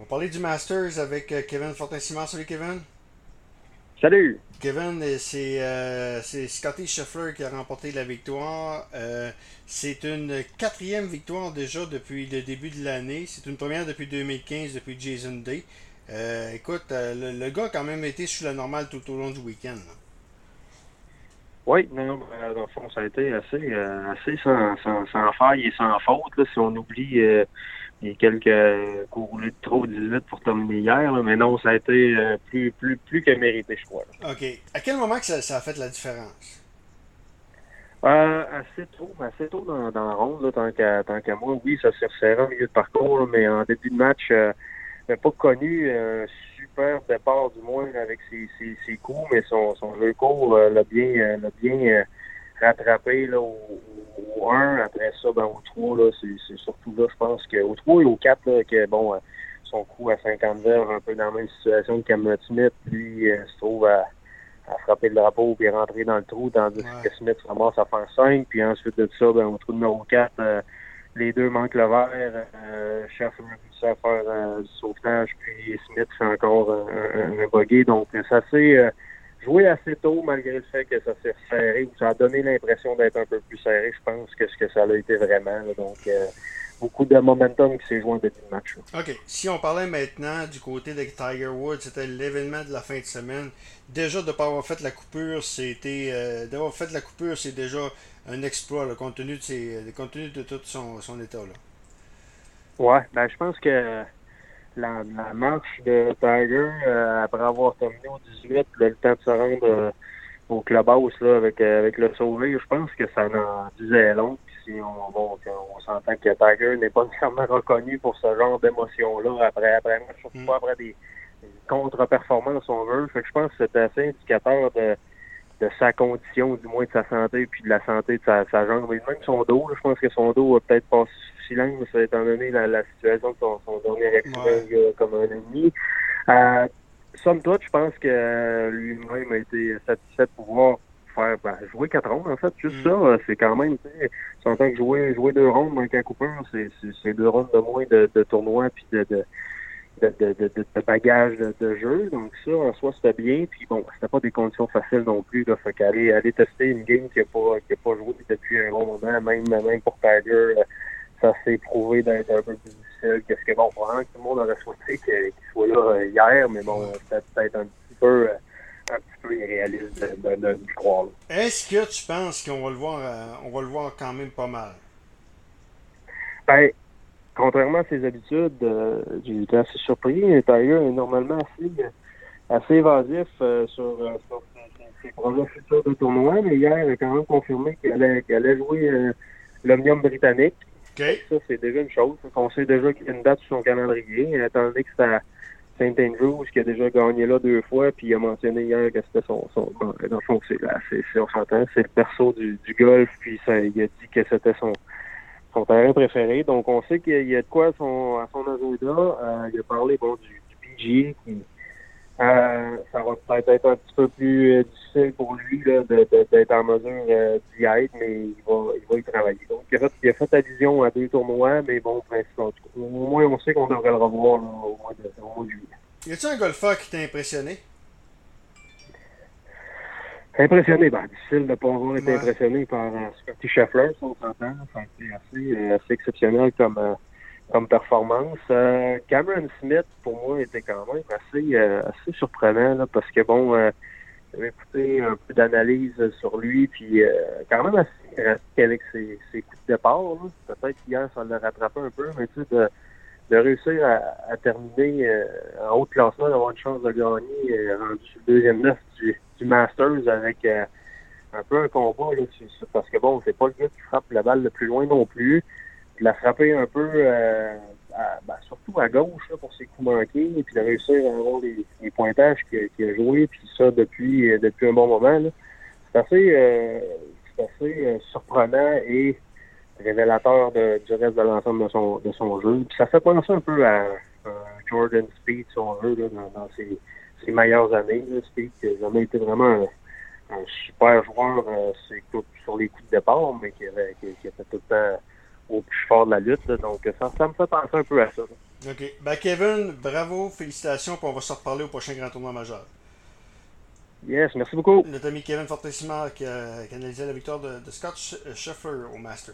On va parler du Masters avec euh, Kevin Fortin-Simard. Salut Kevin. Salut. Kevin, euh, c'est euh, c'est Scotty Scheffler qui a remporté la victoire. Euh, c'est une quatrième victoire déjà depuis le début de l'année. C'est une première depuis 2015, depuis Jason Day. Euh, écoute, le, le gars a quand même été sur la normale tout au long du week-end. Oui, non, non, ben, dans le fond, ça a été assez, assez sans, sans, sans faille et sans faute, là, si on oublie euh, les quelques courroulés de trop 18 pour terminer hier, là, mais non, ça a été euh, plus, plus, plus que mérité, je crois. là. OK. À quel moment que ça, ça a fait la différence? Euh, assez tôt, assez tôt dans, dans la ronde, là, tant qu'à tant qu'à moi, oui, ça s'est resserré en milieu de parcours, là, mais en début de match, euh, pas connu un super départ du moins avec ses, ses, ses coups, mais son, son jeu court euh, l'a bien, euh, l'a bien rattrapé là, au, au 1. Après ça, ben, au 3, là, c'est, c'est surtout là, je pense que au 3 et au 4, là, que bon, euh, son coup à 50 verges, un peu dans la même situation que Cameron Smith, lui euh, se trouve à, à frapper le drapeau puis rentrer dans le trou, tandis Ouais. que Smith se ramasse à faire 5. Puis ensuite de ça, ben, au trou numéro 4, euh, les deux manquent le verre. Euh, Chef a réussi à faire euh, du sauvetage, puis Smith fait encore un, un, un buggy. Donc, ça s'est euh, joué assez tôt, malgré le fait que ça s'est serré, ou ça a donné l'impression d'être un peu plus serré, je pense, que ce que ça l'a été vraiment. là. Donc, euh, beaucoup de momentum qui s'est joué en début de match. là. OK. Si on parlait maintenant du côté de Tiger Woods, c'était l'événement de la fin de semaine. Déjà, de ne pas avoir fait la coupure, c'était. euh, d'avoir fait la coupure, c'est déjà un exploit, là, compte, tenu de ses, compte tenu de tout son, son état. Là. Ouais, ben je pense que la, la marche de Tiger, euh, après avoir terminé au 18, là, le temps de se rendre euh, au clubhouse là, avec, euh, avec le sourire, je pense que ça en disait long. Puis si on, bon, on s'entend que Tiger n'est pas nécessairement reconnu pour ce genre d'émotion-là après, après surtout Mm. pas après des, des contre-performances, on veut. Fait que je pense que c'est assez indicateur de de sa condition, du moins de sa santé, puis de la santé de sa, sa jambe, et même son dos. là, je pense que son dos a peut-être passé étant donné la, la situation de son, son dernier accident Ouais. il y a comme un demi. Euh, somme toute, je pense que euh, lui-même a été satisfait de pouvoir faire ben, jouer quatre rondes, en fait. Juste Mm. ça, euh, c'est quand même, tu on entend que jouer, jouer deux rondes, un cas Cooper, c'est, deux rondes de moins de, de tournoi puis de, de, de, de, de, de- de bagage de, de jeu. Donc ça, en soi, c'était bien. Puis bon, c'était pas des conditions faciles non plus. Là, fait qu'aller aller tester une game qui n'a pas, qui a pas joué depuis un bon moment, même, même pour Tiger, euh, ça s'est prouvé d'être un peu plus difficile que ce que bon, tout le monde aurait souhaité qu'il soit là euh, hier, mais bon, c'était peut-être un petit peu euh, un petit peu irréaliste de, de, de, croire. Est-ce que tu penses qu'on va le voir euh, on va le voir quand même pas mal? Ben, contrairement à ses habitudes, euh, j'ai été assez surpris. Tiger est normalement assez, assez évasif euh, sur, sur ses, projets futurs de tournoi, mais hier, il a quand même confirmé qu'il allait, allait jouer l'Omnium britannique. Ça, c'est déjà une chose. On sait déjà qu'il y a une date sur son calendrier, étant donné que c'est à St. Andrews, qui a déjà gagné là deux fois, puis il a mentionné hier que c'était son, son dans le fond, c'est là, c'est, on s'entend, c'est le perso du, golf, puis ça, il a dit que c'était son, son terrain préféré. Donc, on sait qu'il y a de quoi à son, à son agenda. Euh, il a parlé bon, du, du PGA va peut-être être un petit peu plus euh, difficile pour lui là, de, de- d'être en mesure euh, d'y être, mais il va, il va y travailler. Donc, il a, fait, il a fait allusion à deux tournois, mais bon, principalement, au moins, on sait qu'on devrait le revoir là, au mois de, au mois de juillet. Y a-t-il un golfeur qui t'a impressionné? Impressionné, ben, difficile de ne pas avoir été Ouais. impressionné par euh, Scotty Scheffler, on s'entend. Été assez, assez exceptionnel comme, comme performance. Euh, Cameron Smith, pour moi, était quand même assez, euh, assez surprenant, là, parce que, bon, euh, j'avais écouté un peu d'analyse sur lui, puis euh, quand même assez erratique avec ses, ses coups de départ. Peut-être qu'hier, ça l'a rattrapé un peu, mais tu sais, de, de réussir à, à terminer euh, en haut de classement, d'avoir une chance de gagner, euh, rendu sur le deuxième neuf du, du Masters avec un peu un combat, là, parce que bon, c'est pas le gars qui frappe la balle le plus loin non plus. Il l'a frappé un peu, euh, ben, surtout à gauche, là, pour ses coups manqués, et puis de réussir à avoir les, les pointages qu'il a, qu'il a joué, puis ça depuis, euh, depuis un bon moment. C'est assez, euh, assez euh, surprenant et révélateur du reste de l'ensemble de son, de son jeu. Puis ça fait penser un peu à, Jordan Speed, si on veut, là, dans, ses, ses meilleures années. Là. Speed qui n'a jamais été vraiment un, un super joueur euh, sur les coups de départ, mais qui, avait, qui, qui était tout le temps au plus fort de la lutte. là. Donc ça, ça me fait penser un peu à ça. là. OK. Ben, Kevin, bravo, félicitations, puis on va se reparler au prochain grand tournoi majeur. Yes, merci beaucoup. Notre ami Kevin Fortissima qui a, qui a analysé la victoire de, de Scott Scheffler au Master.